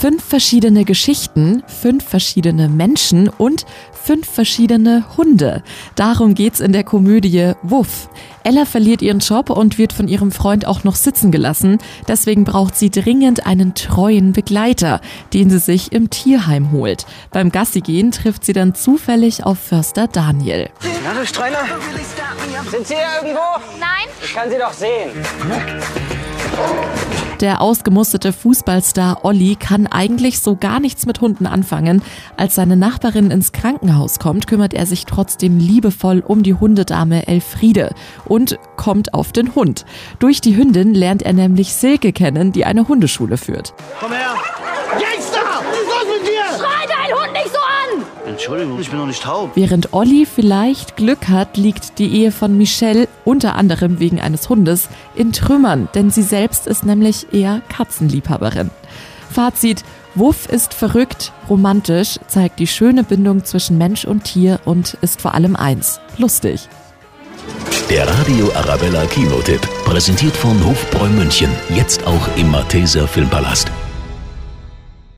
Fünf verschiedene Geschichten, fünf verschiedene Menschen und fünf verschiedene Hunde. Darum geht's in der Komödie Wuff. Ella verliert ihren Job und wird von ihrem Freund auch noch sitzen gelassen. Deswegen braucht sie dringend einen treuen Begleiter, den sie sich im Tierheim holt. Beim Gassigehen trifft sie dann zufällig auf Förster Daniel. Na, du Streiner? Sind Sie hier irgendwo? Nein, Ich kann Sie doch sehen. Der ausgemusterte Fußballstar Olli kann eigentlich so gar nichts mit Hunden anfangen. Als seine Nachbarin ins Krankenhaus kommt, kümmert er sich trotzdem liebevoll um die Hundedame Elfriede und kommt auf den Hund. Durch die Hündin lernt er nämlich Silke kennen, die eine Hundeschule führt. Komm her! Da! Was mit dir? Entschuldigung, ich bin noch nicht taub. Während Olli vielleicht Glück hat, liegt die Ehe von Michelle unter anderem wegen eines Hundes in Trümmern, denn sie selbst ist nämlich eher Katzenliebhaberin. Fazit: Wuff ist verrückt, romantisch, zeigt die schöne Bindung zwischen Mensch und Tier und ist vor allem eins: lustig. Der Radio Arabella Kinotipp, präsentiert von Hofbräu München, jetzt auch im Malteser Filmpalast.